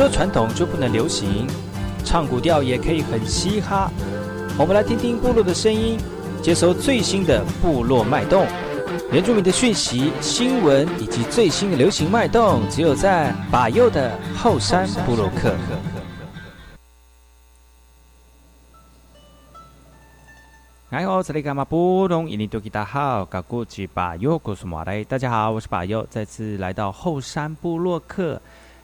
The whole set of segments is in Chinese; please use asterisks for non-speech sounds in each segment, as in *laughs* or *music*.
说传统就不能流行？唱古调也可以很嘻哈。我们来听听部落的声音，接收最新的部落脉动、原住民的讯息、新闻以及最新的流行脉动，只有在把右的后山部落克。哎呦，这里干嘛不懂？印尼多吉大好，嘎古吉巴右，古苏马来。大家好，我是巴右，再次来到后山部落克。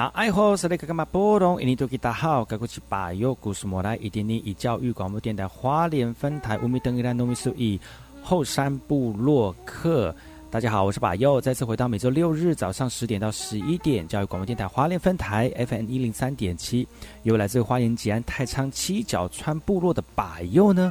那爱好是那个干嘛波动？印尼多吉大好，该过去把右故事莫来，一点点以教育广播电台花莲分台乌米登一兰农民数以后山部落客。大家好，我是把右，再次回到每周六日早上十点到十一点，教育广播电台花莲分台 FM 一零三点七，由来自花莲吉安太仓七角川部落的把右呢。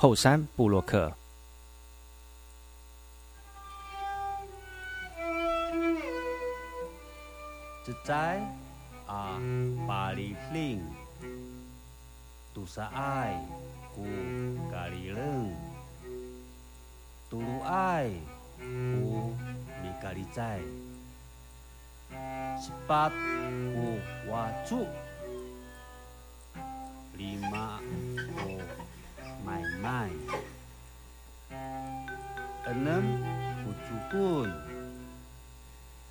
后山布洛克。自在啊，巴里令，杜萨爱古咖喱冷，杜鲁爱古米咖喱在，十八古瓦祖，lima 古。Main-main. Enam Pucukun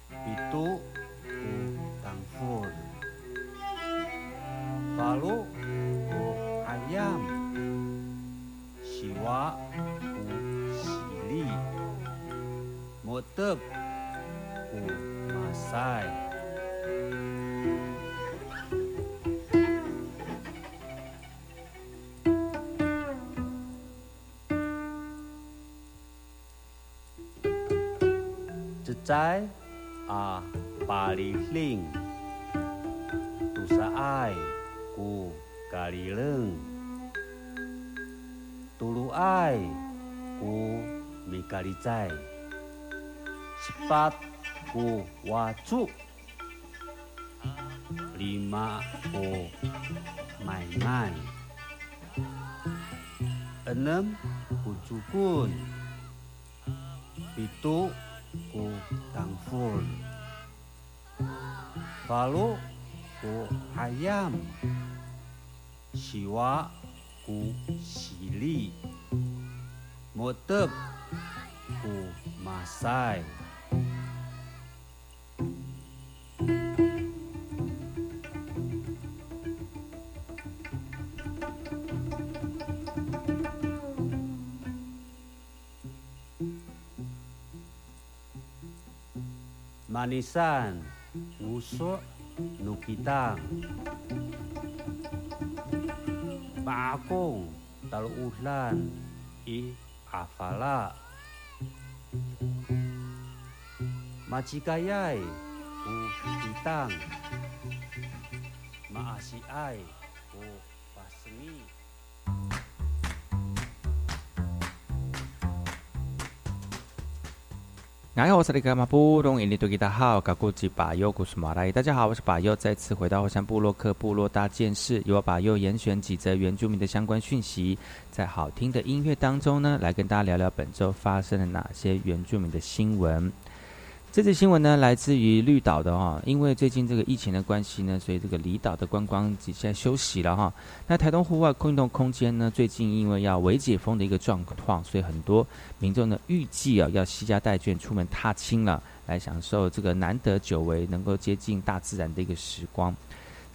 Pitu Ku Tangfur Palu Ku Ayam. Siwa Ku Sili. Motep Ku Masai 在啊巴黎林，都是爱古咖喱冷，都路爱古米咖喱在，七八古瓦柱，里马古买卖，二五古朱棍，一多。ku tangful Palu ku ayam Siwa ku sili. Motep ku masai. manisan usok nukitang pakong talu ulan i afala. Macikayai uh, u kitang maasi ai 你好，我是那个马布隆，印尼多吉达好，嘎古吉巴尤古苏马来。大家好，我是巴尤，再次回到火山部落克部落大件事，由我巴尤严选几则原住民的相关讯息，在好听的音乐当中呢，来跟大家聊聊本周发生了哪些原住民的新闻。这则新闻呢，来自于绿岛的哈，因为最近这个疫情的关系呢，所以这个离岛的观光现在休息了哈。那台东户外空运动空间呢，最近因为要维解封的一个状况，所以很多民众呢预计啊要携家带眷出门踏青了，来享受这个难得久违能够接近大自然的一个时光。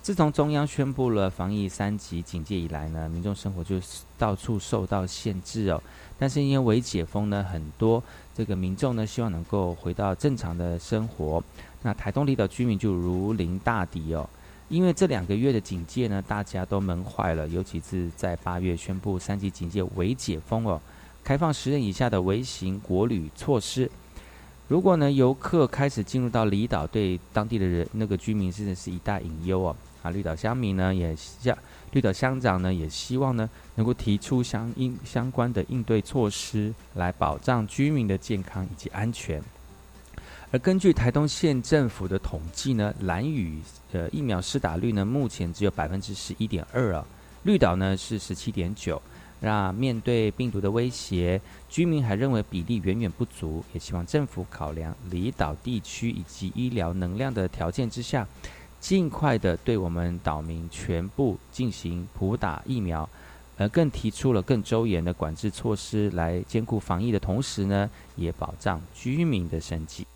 自从中央宣布了防疫三级警戒以来呢，民众生活就到处受到限制哦。但是因为解封呢，很多这个民众呢希望能够回到正常的生活。那台东离岛居民就如临大敌哦，因为这两个月的警戒呢，大家都闷坏了，尤其是在八月宣布三级警戒为解封哦，开放十人以下的微型国旅措施。如果呢游客开始进入到离岛，对当地的人那个居民真的是一大隐忧哦。啊，绿岛乡民呢也像绿岛乡长呢也希望呢能够提出相应相关的应对措施，来保障居民的健康以及安全。而根据台东县政府的统计呢，蓝屿的疫苗施打率呢目前只有百分之十一点二啊，绿岛呢是十七点九。那面对病毒的威胁，居民还认为比例远远不足，也希望政府考量离岛地区以及医疗能量的条件之下。尽快的对我们岛民全部进行普打疫苗，呃，更提出了更周延的管制措施，来兼顾防疫的同时呢，也保障居民的生计。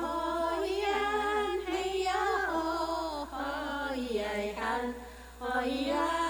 Oyan, heya, oh, hoyay.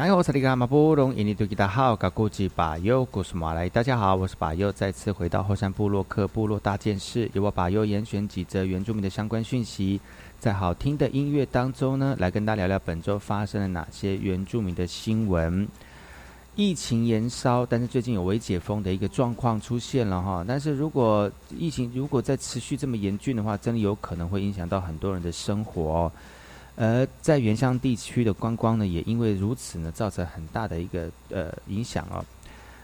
哎呦，我是那个马布隆，印尼多吉达好，噶古吉巴尤古斯马来，大家好，我是巴尤，再次回到后山部落克部落大件事，由我巴尤严选几则原住民的相关讯息，在好听的音乐当中呢，来跟大家聊聊本周发生了哪些原住民的新闻。疫情延烧，但是最近有微解封的一个状况出现了哈，但是如果疫情如果再持续这么严峻的话，真的有可能会影响到很多人的生活。而在原乡地区的观光呢，也因为如此呢，造成很大的一个呃影响哦。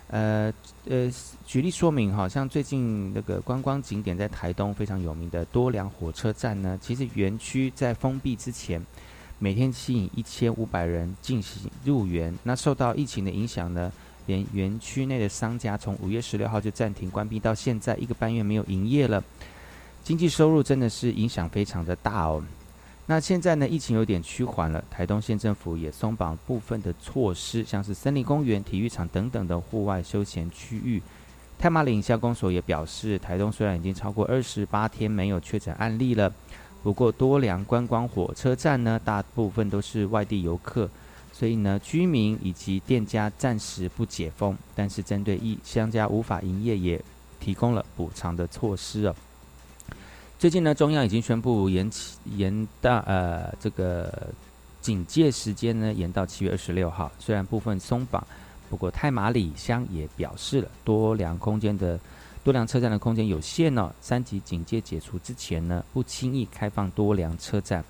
呃呃，举例说明哈，像最近那个观光景点在台东非常有名的多良火车站呢，其实园区在封闭之前，每天吸引一千五百人进行入园。那受到疫情的影响呢，连园区内的商家从五月十六号就暂停关闭，到现在一个半月没有营业了，经济收入真的是影响非常的大哦。那现在呢，疫情有点趋缓了，台东县政府也松绑部分的措施，像是森林公园、体育场等等的户外休闲区域。太马岭乡公所也表示，台东虽然已经超过二十八天没有确诊案例了，不过多良观光火车站呢，大部分都是外地游客，所以呢，居民以及店家暂时不解封，但是针对一商家无法营业，也提供了补偿的措施哦。最近呢，中央已经宣布延期延到呃这个警戒时间呢，延到七月二十六号。虽然部分松绑，不过太马里乡也表示了多良空间的多良车站的空间有限哦。三级警戒解除之前呢，不轻易开放多良车站。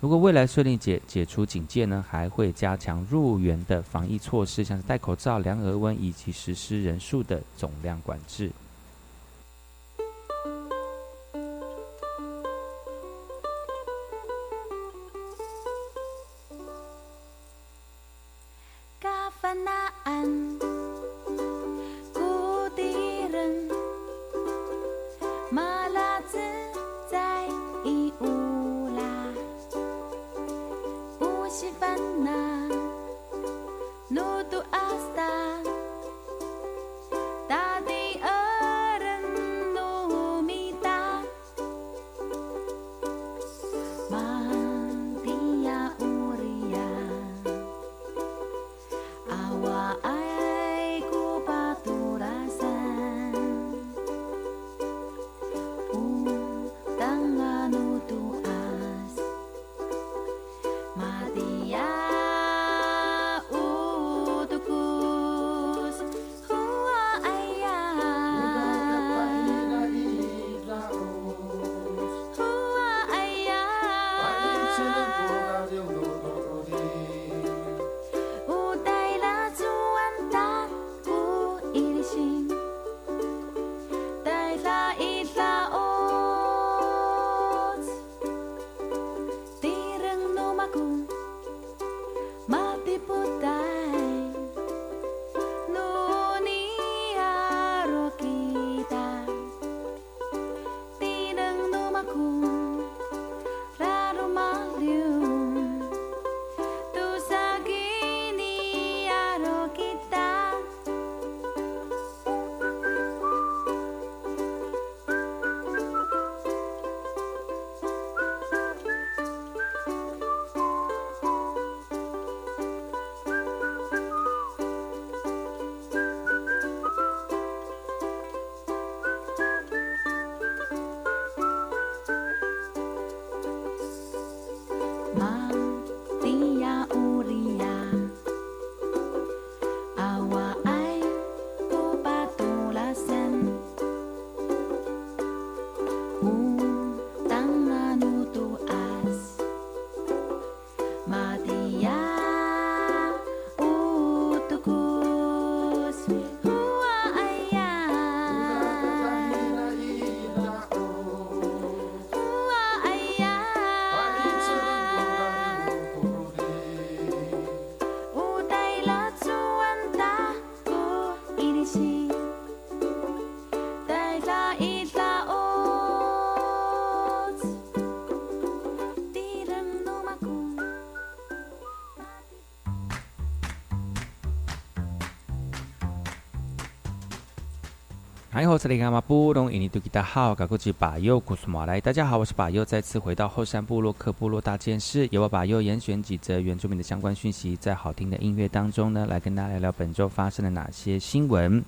如果未来顺利解解除警戒呢，还会加强入园的防疫措施，像是戴口罩、量额温以及实施人数的总量管制。嗨，我是里卡马布隆，印尼多吉达好，高国际巴佑古苏马来，大家好，我是巴佑，再次回到后山部落克部落大件事，由我巴佑严选几则原住民的相关讯息，在好听的音乐当中呢，来跟大家聊聊本周发生了哪些新闻。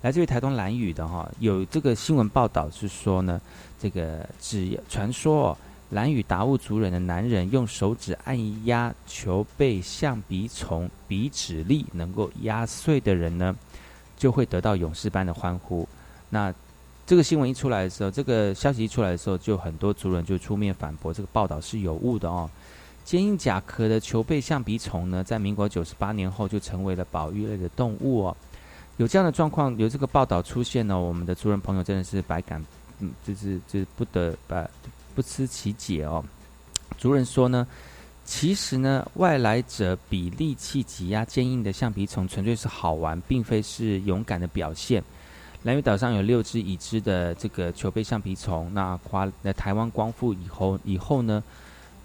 来自于台东蓝屿的哈，有这个新闻报道是说呢，这个只传说哦蓝屿达悟族人的男人用手指按压球背象鼻虫，鼻指力能够压碎的人呢，就会得到勇士般的欢呼。那这个新闻一出来的时候，这个消息一出来的时候，就很多族人就出面反驳这个报道是有误的哦。坚硬甲壳的球背象鼻虫呢，在民国九十八年后就成为了保育类的动物哦。有这样的状况，有这个报道出现呢，我们的族人朋友真的是百感，嗯，就是就是不得不不知其解哦。族人说呢，其实呢，外来者比力气挤压坚硬的象鼻虫，纯粹是好玩，并非是勇敢的表现。蓝屿岛上有六只已知的这个球背橡皮虫。那华那台湾光复以后以后呢，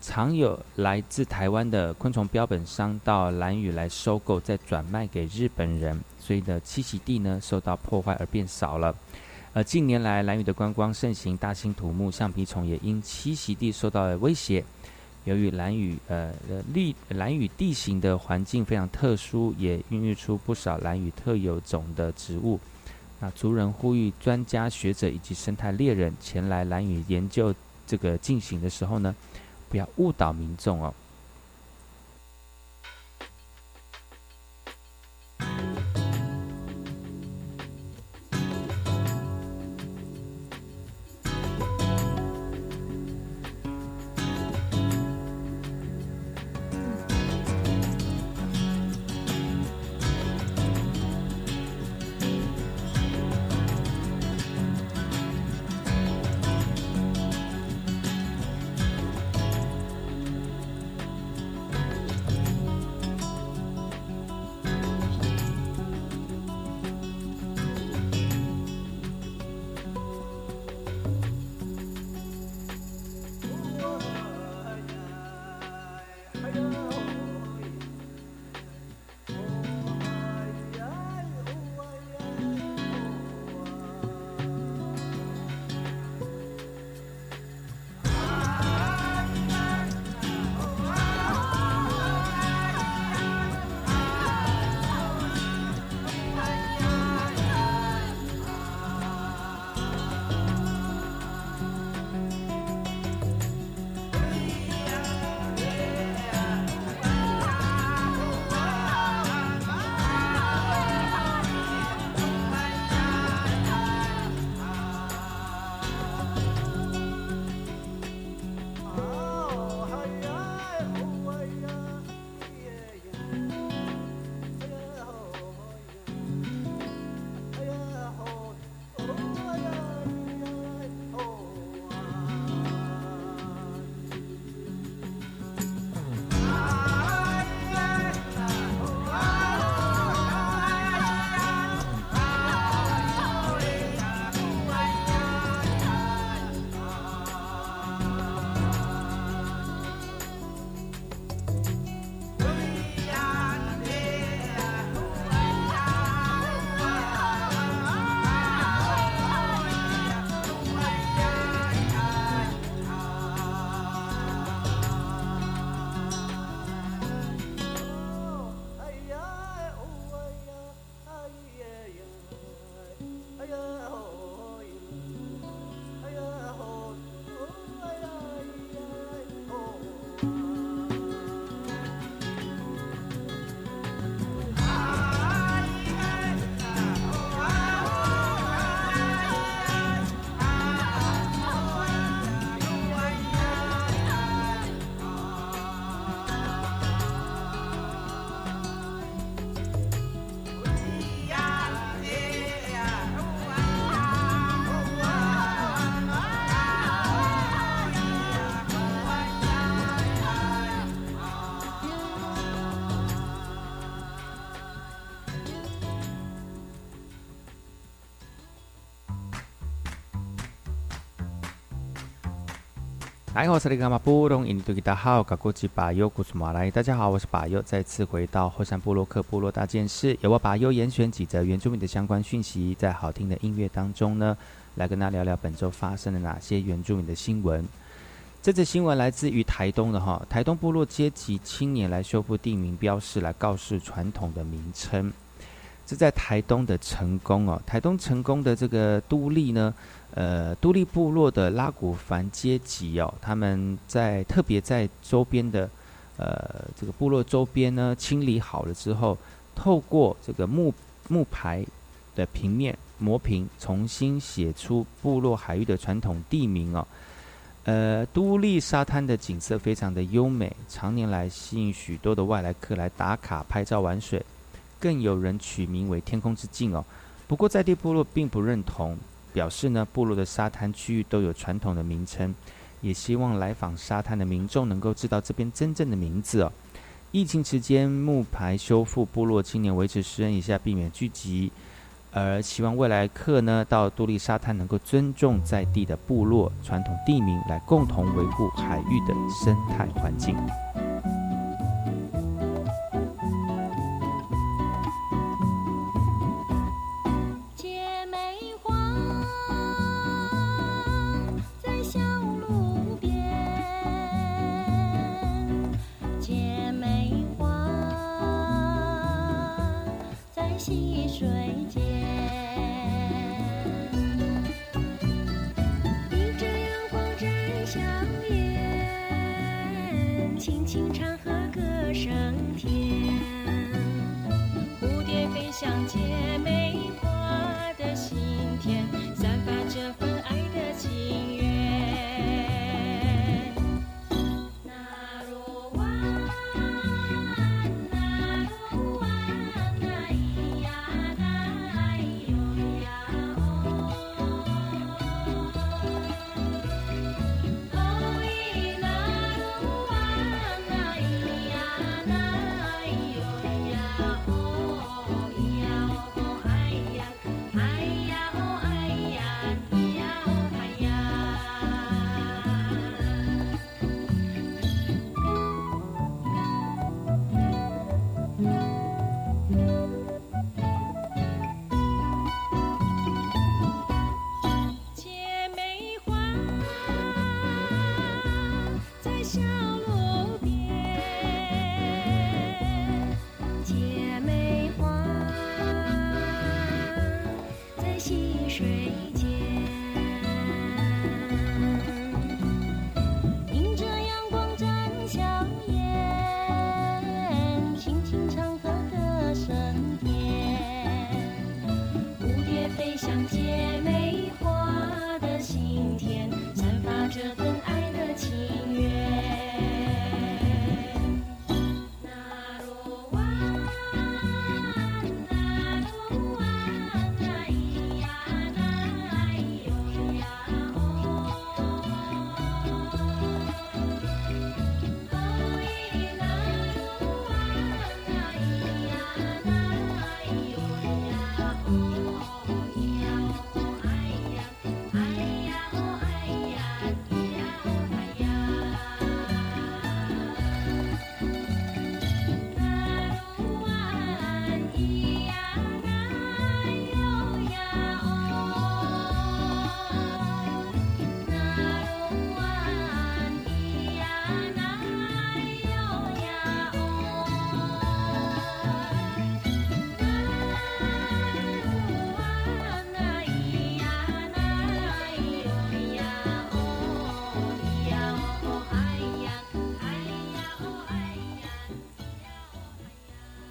常有来自台湾的昆虫标本商到蓝屿来收购，再转卖给日本人，所以呢栖息地呢受到破坏而变少了。而近年来蓝屿的观光盛行，大兴土木，橡皮虫也因栖息地受到了威胁。由于蓝屿呃地蓝屿地形的环境非常特殊，也孕育出不少蓝屿特有种的植物。那族人呼吁专家学者以及生态猎人前来蓝雨研究这个进行的时候呢，不要误导民众哦。来，我是那个马布隆，印度吉达好，噶过去巴尤古苏马来。大家好，我是巴尤，再次回到后山部落克部落大件事，由我巴尤严选几则原住民的相关讯息，在好听的音乐当中呢，来跟大家聊聊本周发生了哪些原住民的新闻。这则新闻来自于台东的哈，台东部落阶级青年来修复地名标示，来告示传统的名称。这在台东的成功哦，台东成功的这个都立呢，呃，都立部落的拉古凡阶级哦，他们在特别在周边的呃这个部落周边呢清理好了之后，透过这个木木牌的平面磨平，重新写出部落海域的传统地名哦。呃，都立沙滩的景色非常的优美，常年来吸引许多的外来客来打卡拍照玩水，更有人取名为“天空之镜”哦。不过在地部落并不认同，表示呢部落的沙滩区域都有传统的名称，也希望来访沙滩的民众能够知道这边真正的名字哦。疫情期间木牌修复，部落青年维持十人以下，避免聚集。而希望未来客呢到杜立沙滩能够尊重在地的部落传统地名，来共同维护海域的生态环境。相见。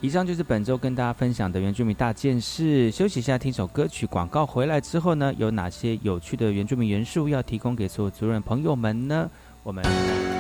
以上就是本周跟大家分享的原住民大件事。休息一下，听首歌曲。广告回来之后呢，有哪些有趣的原住民元素要提供给所有族人朋友们呢？我们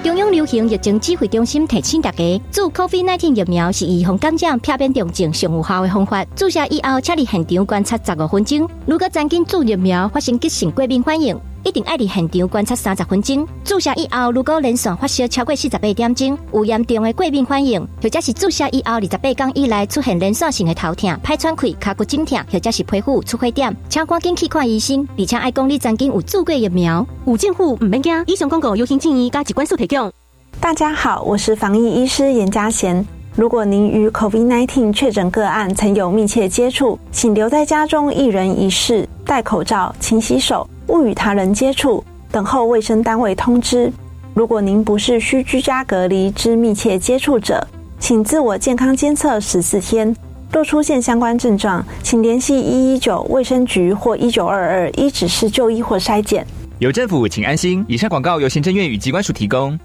中央流行疫情指挥中心提醒大家，注 COVID-19 疫苗是预防感染、避免重症上有效的方法。注射以后，请你现场观察十五分钟。如果曾经注疫苗发生急性过敏反应，一定爱伫现场观察三十分钟。注射以后，如果连续发烧超过四十八点钟，有严重的过敏反应，或者是注射以后二十八天以来出现连续性的头痛、歹喘气、脚骨肿痛，或者是皮肤出血点，请赶紧去看医生，而且爱讲你曾经有注过疫苗。有政府唔免惊，以上广告由行建议加疾管署提供。大家好，我是防疫医师严家贤。如果您与 COVID-19 确诊个案曾有密切接触，请留在家中一人一室，戴口罩、勤洗手，勿与他人接触，等候卫生单位通知。如果您不是需居家隔离之密切接触者，请自我健康监测十四天。若出现相关症状，请联系一一九卫生局或一九二二，一指示就医或筛检。有政府，请安心。以上广告由行政院与机关署提供。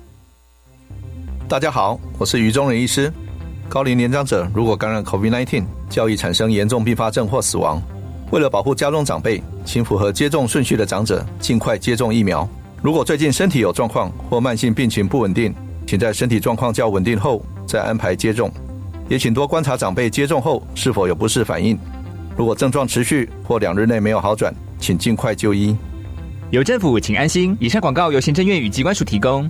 大家好，我是于中仁医师。高龄年长者如果感染 COVID-19，较易产生严重并发症或死亡。为了保护家中长辈，请符合接种顺序的长者尽快接种疫苗。如果最近身体有状况或慢性病情不稳定，请在身体状况较稳定后再安排接种。也请多观察长辈接种后是否有不适反应。如果症状持续或两日内没有好转，请尽快就医。有政府，请安心。以上广告由行政院与机关署提供。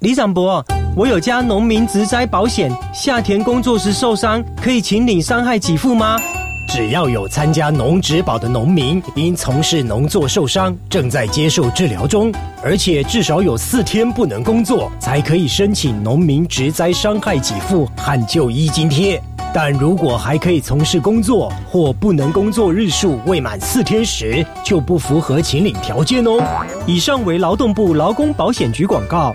李长博，我有家农民植栽保险，夏田工作时受伤，可以请领伤害给付吗？只要有参加农植保的农民，因从事农作受伤，正在接受治疗中，而且至少有四天不能工作，才可以申请农民植栽伤害给付和就医津贴。但如果还可以从事工作或不能工作日数未满四天时，就不符合请领条件哦。以上为劳动部劳工保险局广告。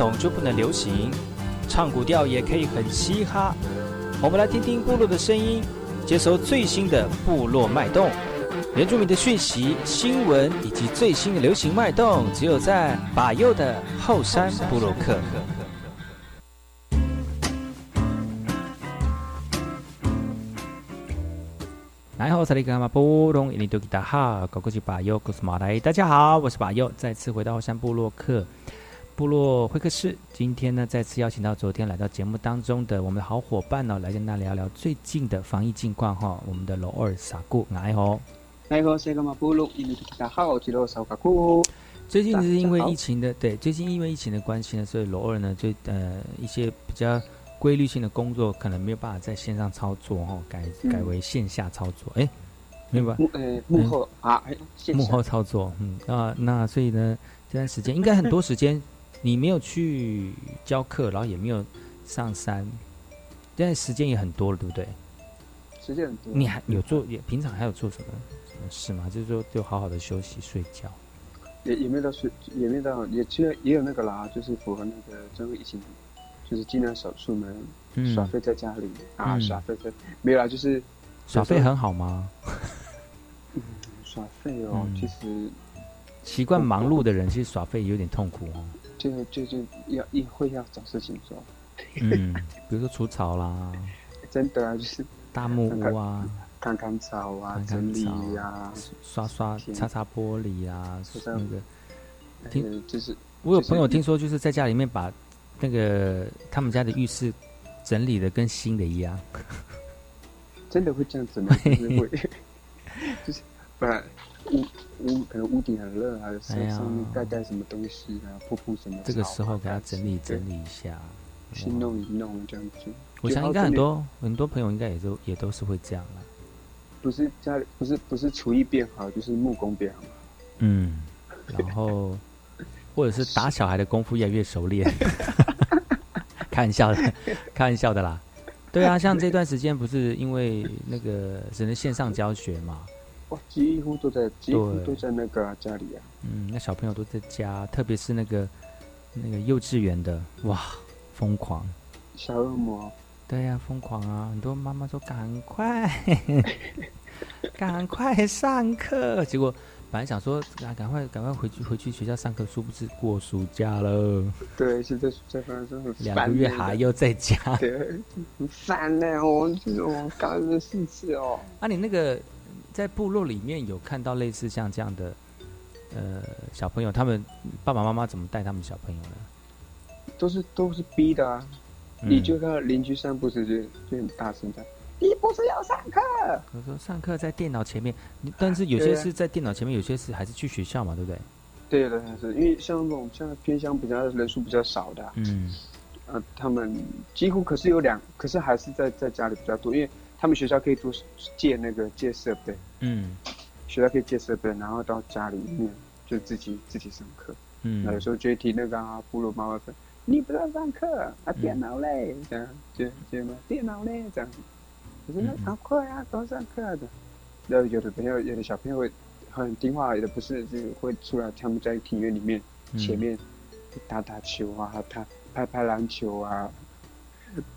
统就不能流行？唱古调也可以很嘻哈。我们来听听部落的声音，接收最新的部落脉动、原住民的讯息、新闻以及最新的流行脉动，只有在把右的后山部落克。来好，萨利格马波隆，印尼多吉达哈，高国际把右，古斯马来，大家好，我是把右，再次回到后山部落克部落会客室。今天呢，再次邀请到昨天来到节目当中的我们的好伙伴呢，来跟大家聊聊最近的防疫近况哈。我们的罗二傻姑，来吼。来好，萨利格马波隆，印尼多吉罗萨卡库。最近是因为疫情的，对，最近因为疫情的关系呢，所以罗尔呢，就呃一些比较规律性的工作可能没有办法在线上操作哈，改改为线下操作。哎、明白？幕呃幕后啊，幕后操作，嗯啊，那所以呢，这段时间应该很多时间你没有去教课，然后也没有上山，现在时间也很多了，对不对？时间很多。你还有做也平常还有做什么什么事吗？就是说就好好的休息睡觉。也也没有到睡，也没有到，也其实也有那个啦，就是符合那个这个疫情，就是尽量少出门，嗯耍废在家里啊，嗯耍废在没有啦，就是耍废很好吗？耍废哦，嗯其实习惯忙碌的人其实耍废有点痛苦哦。就就就要一会要找事情做，嗯，比如说除草啦、*laughs* 真的啊，就是大木屋啊、看看草啊，整理草呀，刷刷、擦擦玻璃啊，那个。听呃就是我有朋友听说，就是在家里面把那个他们家的浴室整理的跟新的一样。真的会这样子吗？*laughs* 就是会，*laughs* 就是把屋屋可能屋顶很热还是上面盖盖什么东西啊，铺铺什么。这个时候给他整理整理一下。去弄一弄这样子。我想应该很多很多朋友应该也都也都是会这样啦。不是家里不是不是厨艺变好，就是木工变好。嗯，然后 *laughs* 或者是打小孩的功夫越来越熟练，*laughs* 开玩笑的，开玩笑的啦。对啊，像这段时间不是因为那个只能线上教学嘛，哇，几乎都在几乎都在那个家里啊。嗯，那小朋友都在家，特别是那个那个幼稚园的，哇，疯狂。小恶魔，对呀、疯狂啊！很多妈妈说赶快，赶快上课。结果本来想说啊，赶快赶快回去回去学校上课，殊不知过暑假了，对，现在在发生很两个月还要在家。对，很烦呢、哦，这种干的事情哦。啊，你那个在部落里面有看到类似像这样的呃小朋友，他们爸爸妈妈怎么带他们小朋友呢？都是都是逼的啊！嗯你就看到邻居散步时就就很大声的，你不是要上课？我说上课在电脑前面，但是有些是在电脑前面，有些是还是去学校嘛，对不对？对的，是因为像那种像偏乡比较人数比较少的啊、嗯呃，他们几乎可是有两，可是还是在在家里比较多，因为他们学校可以多借那个借设备，嗯学校可以借设备，然后到家里面就自己自己上课。嗯那有时候就会听那个啊，部落妈妈说：“你不要上课啊，电脑嘞，这样就就嘛，电脑嘞这样。”我说：“那赶快啊，都上课的。”然后有的朋友，有的小朋友会很听话，有的不是，就会出来他们在庭院里面嗯前面打打球啊，他拍拍篮球啊，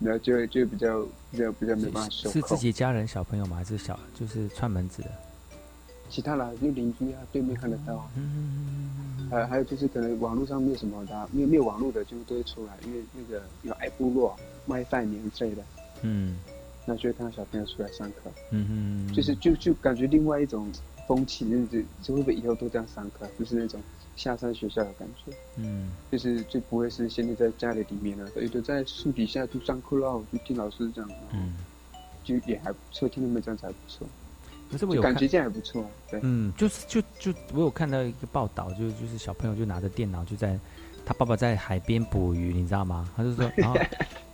然后就就比较比较比较没办法收是自。己家人小朋友吗？还是小就是串门子的？其他啦，就邻居啊，对面看得到啊。呃，还有就是可能网络上没有什么的啊，没有没有网络的就都会出来，因为那个有爱部落 WiFi 免费的，嗯那就会看到小朋友出来上课，嗯哼，就是就就感觉另外一种风气，就是就会不会以后都这样上课，就是那种下山学校的感觉，嗯。就是就不会是现在在家里里面了，有的在树底下就上课咯，就听老师这样，嗯，就也还不错，听他们这样子还不错，可是我有感觉这样还不错，对，嗯，就是就就我有看到一个报道，就就是小朋友就拿着电脑就在他爸爸在海边捕鱼，你知道吗？他就说，*laughs* 然后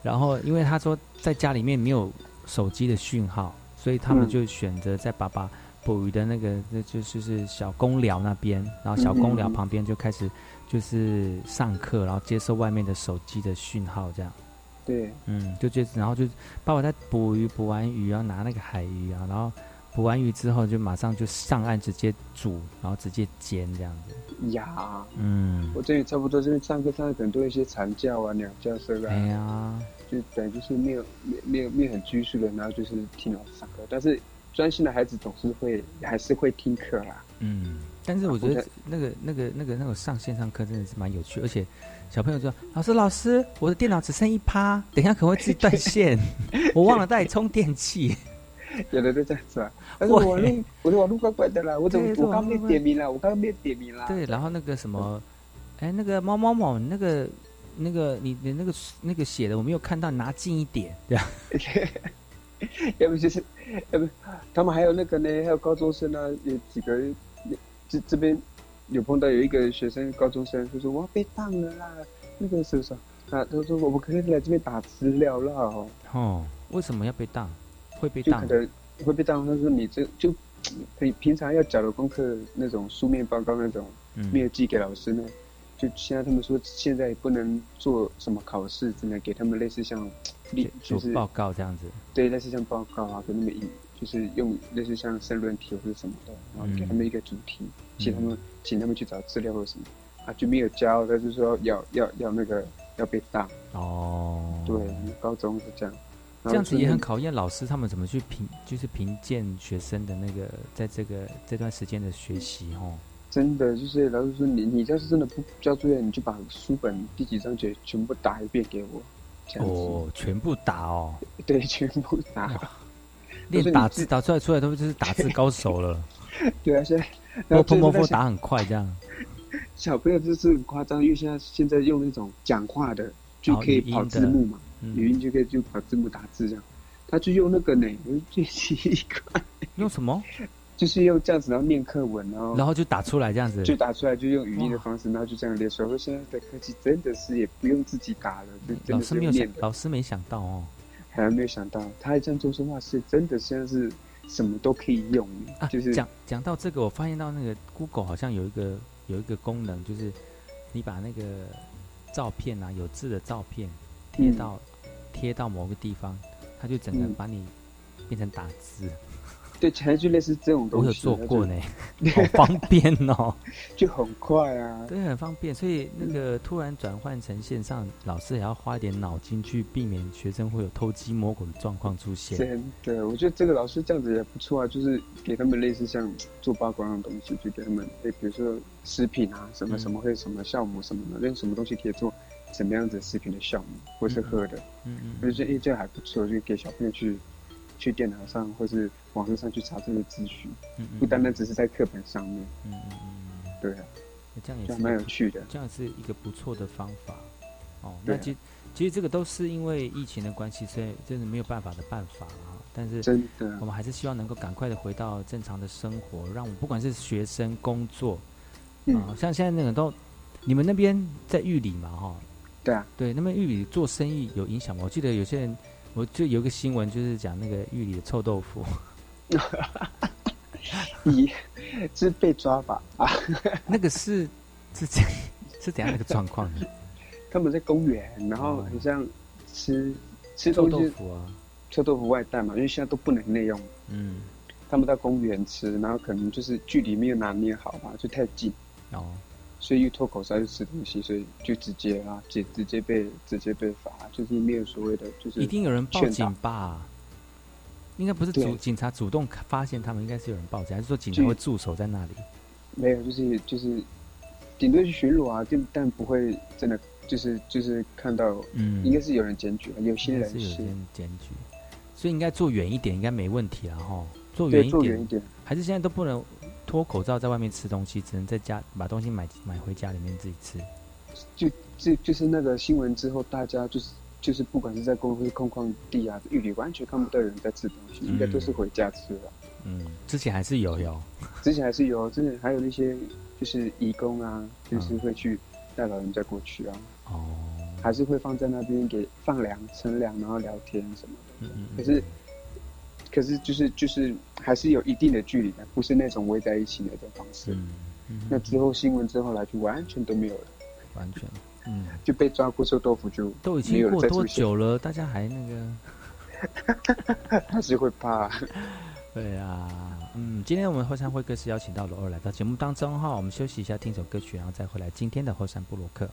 然后因为他说在家里面没有手机的讯号，所以他们嗯。就选择在爸爸捕鱼的那个那就就是小公寮那边，然后小公寮旁边就开始就是上课，然后接受外面的手机的讯号这样。对，嗯，就接然后就爸爸在捕鱼，捕完鱼然后拿那个海鱼啊，然后捕完鱼之后就马上就上岸直接煮，然后直接煎这样子。呀，嗯，我这里差不多这边上课上的可能都一些惨叫啊、鸟叫声啊，哎呀，就等于就是没有没有没有没有很拘束的，然后就是听老师上课，但是专心的孩子总是会还是会听课啦。嗯，但是我觉得那个那个那个那个上线上课真的是蛮有趣，而且小朋友说：“老师老师，我的电脑只剩一趴，等一下可能会自己断线，*laughs* 我忘了带充电器。有的都这样子啊，但是会网络我的网络怪怪的啦，我怎么我刚被这种点名了，我刚被点名啦。对，然后那个什么，哎，那个猫猫猫，那个那个你你那个那个写的我没有看到，拿近一点，这样。*laughs* *laughs* 要不就是，要不他们还有那个呢，还有高中生啊，有几个这这边有碰到有一个学生高中生，就说我要被当了啦，那个是不是？啊，他说我们可以来这边打资料啦哦，哦，为什么要被当？会被当？就可能会被当。他说你这就平平常要交的功课那种书面报告那种，嗯没有寄给老师呢。就现在他们说现在不能做什么考试，只能给他们类似像，就是做报告这样子。对，类似像报告啊，给他们一，就是用类似像申论题或者什么的，然后给他们一个主题，请他们请他们去找资料或者什么，啊就没有交，他就说要要要那个要被当。哦，对，高中是这样。这样子也很考。考验老师他们怎么去评，就是评鉴学生的那个在这个这段时间的学习哦。真的就是老师说你你要是真的不交作业，你就把书本第几章节全部打一遍给我，这样子。哦，全部打哦，对，全部打。练打字打出来出来都就是打字高手了。*laughs* 对啊，现在摸摸摸最后在想摸打很快这样。小朋友就是很夸张，因为现在现在用那种讲话的就可以跑字幕嘛，嗯语音就可以就跑字幕打字这样，他就用那个呢，我就最奇怪，用什么？就是用这样子，然后念课文，然后然后就打出来这样子，就打出来，就用语音的方式，然后就这样练。所以说现在的科技真的是也不用自己打了，就真的老师没有想。老师没想到哦。还没有想到，他这样做说话是真的，现在是什么都可以用，啊，就是讲讲到这个，我发现到那个 Google 好像有一个有一个功能，就是你把那个照片啊，有字的照片贴嗯到、贴到某个地方，它就整个嗯把你变成打字。对，其实就类似这种东西。我有做过呢就，好方便哦，*laughs* 就很快啊。对，很方便。所以那个突然转换成线上，老师也要花一点脑筋去避免学生会有偷鸡摸狗的状况出现。真的，我觉得这个老师这样子也不错啊，就是给他们类似像做八卦的东西，就给他们，哎，比如说食品啊，什么嗯什么会什么酵母什么的，用什么东西可以做什么样子食品的项目，或是喝的，嗯嗯我就觉得哎，这还不错，就给小朋友去去电脑上或是网络上去查这些资讯，嗯嗯不单单只是在课本上面，嗯嗯嗯，对啊，这样也是蛮有趣的这样是一个不错的方法。哦，那其其实这个都是因为疫情的关系，所以真的没有办法的办法啊。但是真的我们还是希望能够赶快的回到正常的生活，让我们不管是学生、工作，嗯啊，像现在那个都，你们那边在玉里嘛，哈，对啊，对，那边玉里做生意有影响吗？我记得有些人，我就有一个新闻就是讲那个玉里的臭豆腐，*laughs* 一是被抓吧？啊，*laughs* 那个是是怎是怎样的一个状况呢？*laughs* 他们在公园，然后很像吃吃臭豆腐啊，臭豆腐外带嘛，因为现在都不能内用。嗯，他们到公园吃，然后可能就是距离没有拿捏好吧，就太近，哦，所以又脱口罩又吃东西，所以就直接啊，直直接被直接被罚，就是没有所谓的就是一定有人报警吧？应该不是主警察主动发现他们，应该是有人报警，还是说警察会驻守在那里？没有，就是就是顶多去巡逻啊，但但不会真的就是就是看到，嗯应该是有人检举啊，有些人是是有人检举，所以应该坐远一点，应该没问题了哈。坐远一点，坐远一点还是现在都不能脱口罩在外面吃东西，只能在家把东西买买回家里面自己吃。就就就是那个新闻之后，大家就是就是不管是在公或是空旷地啊，玉里完全看不到有人在吃东西，应该都是回家吃了。嗯，之前还是有有，之前还是有，之前还有那些就是义工啊，就是嗯会去带老人家过去啊，哦，还是会放在那边给放粮、乘凉，然后聊天什么的。嗯嗯可是，可是就是就是还是有一定的距离的，不是那种围在一起那种方式。嗯那之后新闻之后来就完全都没有了，完全，嗯，*laughs* 就被抓过臭豆腐就都已经过多久了，大家还那个。还是会怕。*laughs* 对啊，嗯，今天我们后山会客室邀请到罗二来到节目当中哈，我们休息一下，听首歌曲，然后再回来今天的后山部落客。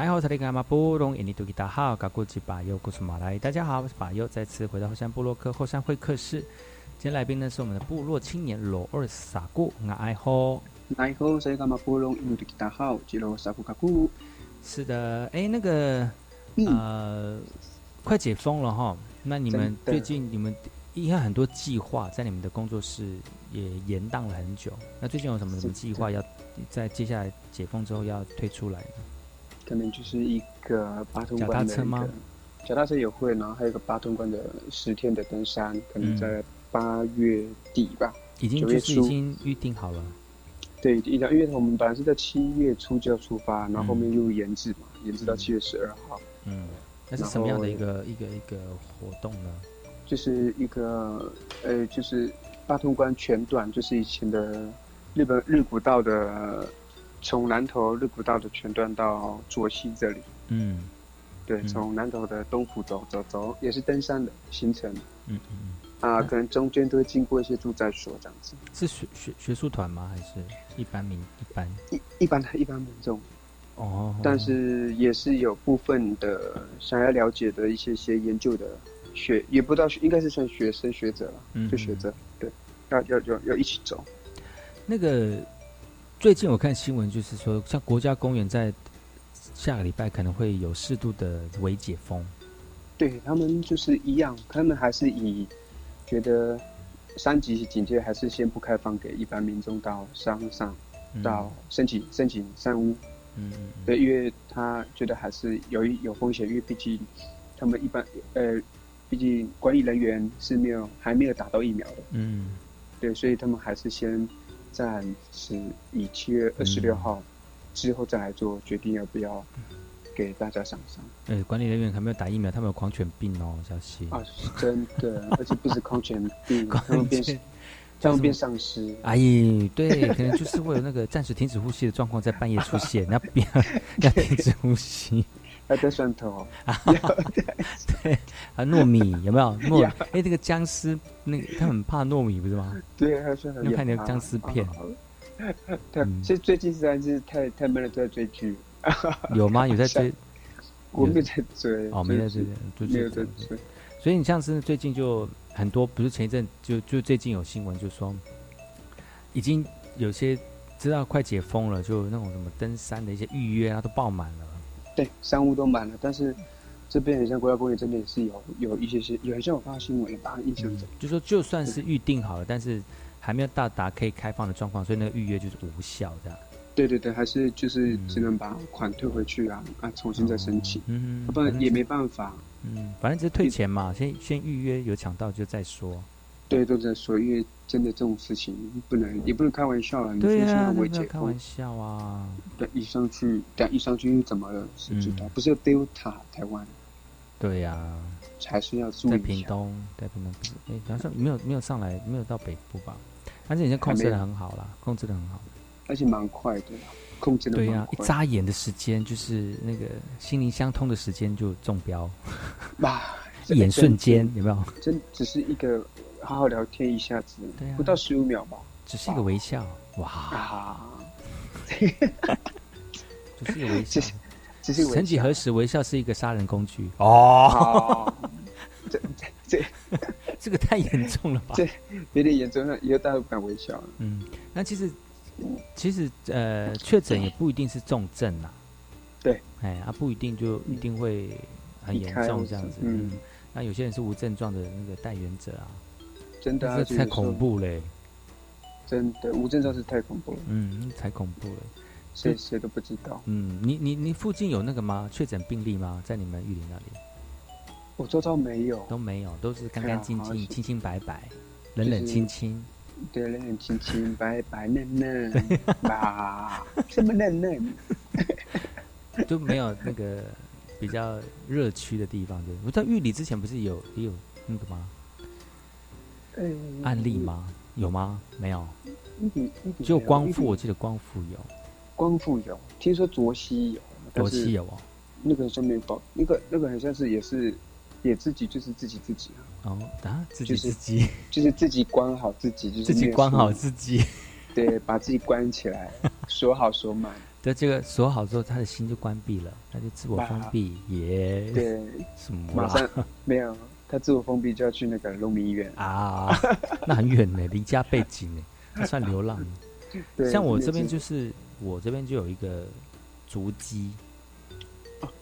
来好，这里干嘛布隆印尼土吉达好，嘎古吉巴尤古苏马来，大家好，我是巴尤，再次回到后山部落克后山会客室。今天来宾呢是我们的部落青年罗二撒固，我爱好。来后 saya kama pulong inu di kita hau jilo saku kaku。是的，哎，那个呃，快解封了哈，那你们最近你们应该很多计划在你们的工作室也延宕了很久。那最近有什么什么计划要在接下来解封之后要推出来呢？可能就是一个八通关的脚踏车吗一个？脚踏车也会，然后还有一个八通关的十天的登山，可能在八月底吧，已经九月就是已。经预定好了。对，一定要因为我们本来是在七月初就要出发，然后后面又延至嘛，延至到七月十二号。嗯，那是什么样的一个一个一个活动呢？就是一个呃，就是八通关全段，就是以前的日本日古道的，从南头日古道的全段到卓溪这里。嗯对，从南头的东湖走走走，也是登山的行程嗯嗯嗯，啊，可能中间都会经过一些住宅所这样子。是学学学术团吗？还是一般民一般？一一般的一般民众，哦，但是也是有部分的想要了解的一些些研究的学，也不知道应该是算学生学者了，嗯就学者，对，要要要要一起走。那个最近我看新闻，就是说，像国家公园在下个礼拜可能会有适度的微解封。对他们就是一样，他们还是以觉得三级警戒还是先不开放给一般民众到山上，嗯到申请申请山屋。嗯嗯对，因为他觉得还是有一有风险，因为毕竟他们一般呃，毕竟管理人员是没有还没有打到疫苗的，嗯对，所以他们还是先暂时以七月二十六号之后再来做决定，要不要给大家上山。呃，管理人员还没有打疫苗，他们有狂犬病哦，小心。啊，是真的，而且不是狂犬病，*laughs* 狂他们变犬 *laughs* 他们变丧尸。哎，对，可能就是会有那个暂时停止呼吸的状况在半夜出现，那不要 *laughs* 要停止呼吸。要得蒜头，*laughs* 对啊，糯米有没有 *laughs* 糯哎，这个僵尸，那个他很怕糯米，不是吗？对，还有蒜头。你看那个僵尸片，*laughs* 对，其实最近实在是太太闷了，都在追剧。有吗？有在追？我没有在追。哦，没在追，没有在追。所以你像是最近就很多，不是前一阵就就最近有新闻就说，已经有些知道快解封了，就那种什么登山的一些预约啊都爆满了。对，山屋都满了，但是这边很像国家公园这边也是有有一些些，有一些我发新闻吧，印象中。就说就算是预定好了，但是还没有到达可以开放的状况，所以那个预约就是无效的。对对对，还是就是只能把款退回去啊啊，重新再申请，嗯，不然也没办法。嗯，反正就是退钱嘛，先先预约，有抢到就再说。对，都在说，因为真的这种事情不能，也不能开玩笑了。你对啊，不要开玩，笑啊。对，一上去，但一上去又怎么了？谁知道？不是有 Delta 台湾，对呀、还是要注意在。屏东，在屏东不是，哎，好像没有没有上来，没有到北部吧？但是已经控制的很好啦，控制的很好。而且蛮快的啦，控制的对呀、一。眨眼的时间，就是那个心灵相通的时间就中标，哇，一眼瞬间，有没有？真只是一个好好聊天，一下子，对啊。不到十五秒吧。只是一个微笑，哇，啊，只是一个微笑。*laughs* 只是微笑。曾几何时，微笑是一个杀人工具。哦，这这这。*laughs* 个太严重了吧？这有点严重了，以后大家都不敢微笑了。嗯，那其实其实呃，确诊也不一定是重症呐。对，哎，啊，不一定就一定会很严重这样子。嗯。嗯，那有些人是无症状的那个带源者啊，真的啊这太恐怖嘞。真的，无症状是太恐怖了，嗯，太恐怖了。谁谁都不知道。嗯，你你你附近有那个吗？确诊病例吗？在你们玉林那里我周遭没有，都没有，都是干干净净、啊清清白白、冷冷清清。对，冷冷清清，白白嫩嫩，*laughs* 吧，这么嫩嫩。*laughs* 都没有那个比较热区的地方，对。我在玉里之前不是有也有那个吗？呃案例吗？有吗？没有，一点一点只有光复，我记得光复有，光复有，听说卓西有，但是罗西有哦。那个就没报，那个那个好像是也是也自己就是自己自己啊，哦啊，自己就是自己就是自己关好自己，就是自己关好自己。对，把自己关起来，*laughs* 锁好锁满，对，这个锁好之后，他的心就关闭了，他就自我封闭，耶。对，什么马上？没有，他自我封闭就要去那个农民医院，啊，那很远呢，离家背景呢，他算流浪。*laughs* 像我这边就是，我这边就有一个足迹，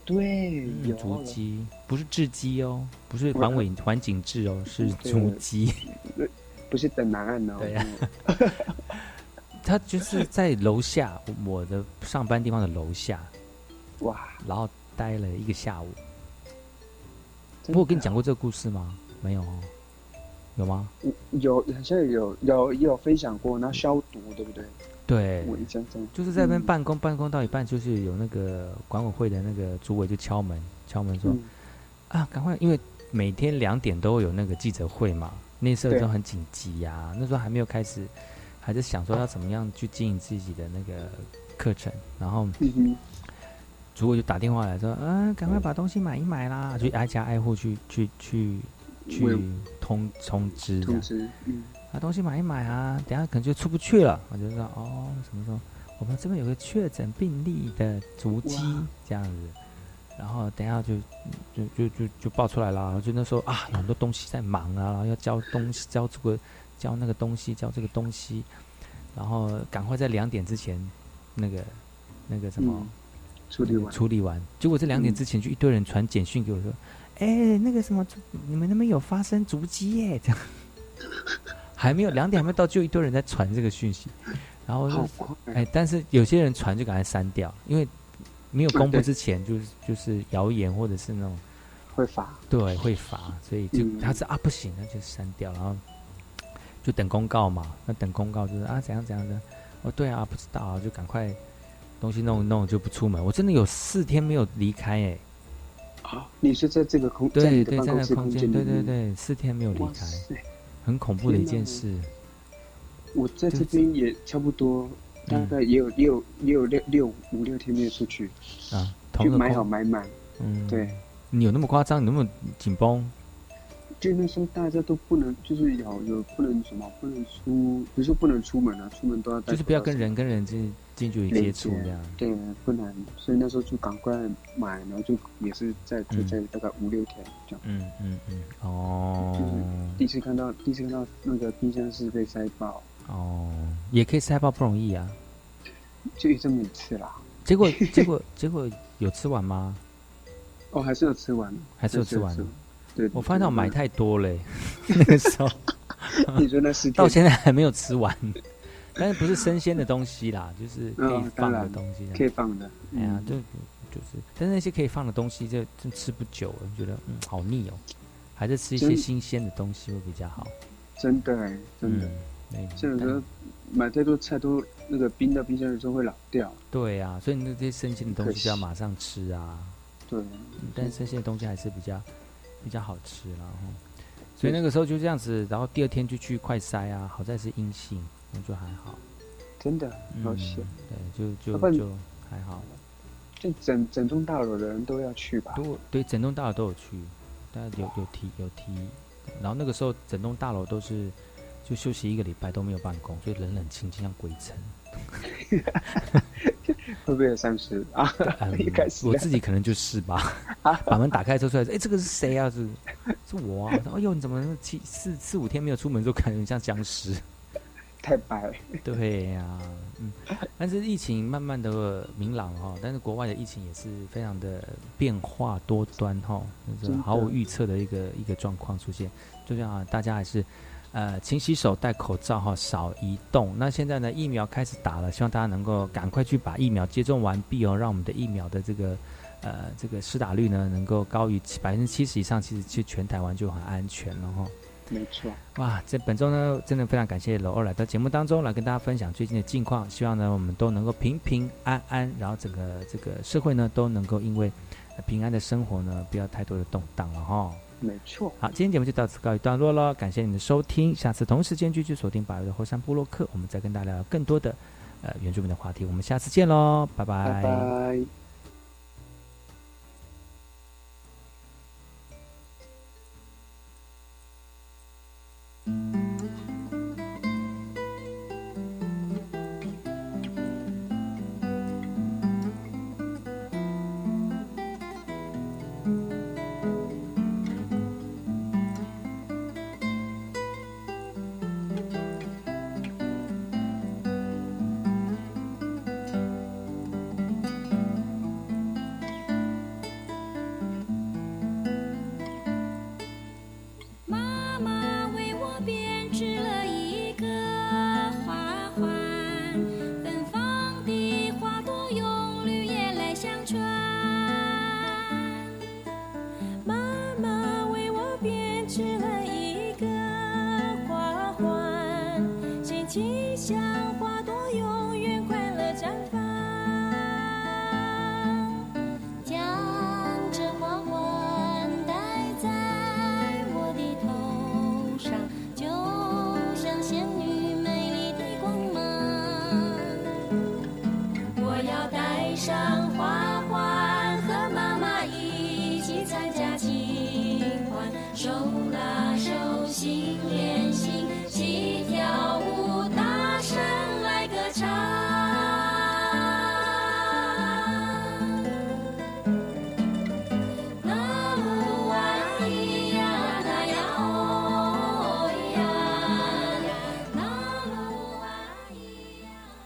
对，嗯有。足迹，不是雉鸡哦，不是我环尾环景雉哦，*laughs* 是足迹。*laughs* 不是等答案哦，对呀他就是在楼下我的上班地方的楼下，哇，然后待了一个下午。我跟你讲过这个故事吗？没有哦，有吗？有好像有有有分享过，然后消毒，对不对？对，就是在那边嗯。办公，办公到一半，就是有那个管委会的那个主委就敲门，敲门说：“嗯啊，赶快，因为每天两点都会有那个记者会嘛，那时候都很紧急呀、那时候还没有开始，还在想说要怎么样去经营自己的那个课程，然后主管就打电话来说：，啊，赶快把东西买一买啦，就挨家挨户去去去去通通知通知，嗯，把东西买一买啊，等下可能就出不去了。我就说哦，什么时候？我们这边有个确诊病例的足迹这样子，然后等一下就就就就就爆出来了。然后就那时候啊，有很多东西在忙啊，然后要交东西，交这个交那个东西，交这个东西，然后赶快在两点之前那个那个什么。嗯处理完，处理完，结果这两点之前就一堆人传简讯给我说：“哎、那个什么，你们那边有发生足迹耶？” *laughs* 这样。还没有两点还没到，就一堆人在传这个讯息，然后我就哎，但是有些人传就赶快删掉，因为没有公布之前就是就是谣言或者是那种会罚，对会罚，所以就嗯。他是啊不行，那就删掉，然后就等公告嘛。那等公告就是啊怎样怎样的，哦对啊不知道啊，就赶快东西弄一弄就不出门。我真的有四天没有离开哎、啊，你是在这个空，在对对，在那空间，对对，对，四天没有离开，塞，很恐怖的一件事。我在这边也差不多，大概也有也有也有六六五六天没有出去，啊，同就买好买满，嗯，对，你有那么夸张？你那么紧绷？就那时候大家都不能，就是有有不能什么，不能出，不是说不能出门啊，出门都要戴就是不要跟人跟人近近距离接触这样。对，不难，所以那时候就赶快买，然后就也是在就嗯在大概五六天这样。嗯嗯嗯，哦第一次看到，第一次看到那个冰箱是被塞爆，哦，也可以塞爆不容易啊。就这么一次啦。结果 *laughs* 结果结果有吃完吗？哦，还是有吃完，还是有吃完的。对，我发现我买太多嘞，*laughs* 那个时候你说那是到现在还没有吃完，但是不是生鲜的东西啦，*laughs* 就是可以嗯，放的东西。可以放的。哎呀，嗯就就是，但是那些可以放的东西就真吃不久了，觉得嗯好腻哦，还是吃一些新鲜的东西会比较好。真的哎，真的。嗯对像有时候买太多菜都那个冰到冰箱里就会老掉。对啊，所以那些生鲜的东西就要马上吃啊。对，嗯但是生鲜的东西还是比较比较好吃然后。所以那个时候就这样子，然后第二天就去快筛啊，好在是阴性，那就还好。真的好嗯险。对，就就就还好。就整整栋大楼的人都要去吧？对对，整栋大楼都有去，大家有有提有提，然后那个时候整栋大楼都是就休息一个礼拜都没有办公，所以冷冷清清像鬼城。会不会有丧尸啊？*laughs* 嗯一开始我自己可能就是吧，*laughs* 把门打开之后出来，哎，这个是谁啊？是是我啊！哎呦，你怎么七四四五天没有出门，就感觉像僵尸？太白了。*laughs* 对呀、嗯，但是疫情慢慢的明朗哈、但是国外的疫情也是非常的变化多端哈、就是毫无预测的一个一个状况出现，就像啊，大家还是呃勤洗手、戴口罩哈、少移动。那现在呢，疫苗开始打了，希望大家能够赶快去把疫苗接种完毕哦，让我们的疫苗的这个呃这个施打率呢能够高于百分之七十以上，其实去全台湾就很安全了哈、没错，哇，这本周呢，真的非常感谢楼二来到节目当中来跟大家分享最近的近况，希望呢我们都能够平平安安，然后整个这个社会呢都能够因为呃平安的生活呢不要太多的动荡了哈。没错。好，今天节目就到此告一段落了，感谢你的收听，下次同时间继续锁定百位的后山部落客，我们再跟大家聊更多的呃原住民的话题，我们下次见喽，拜拜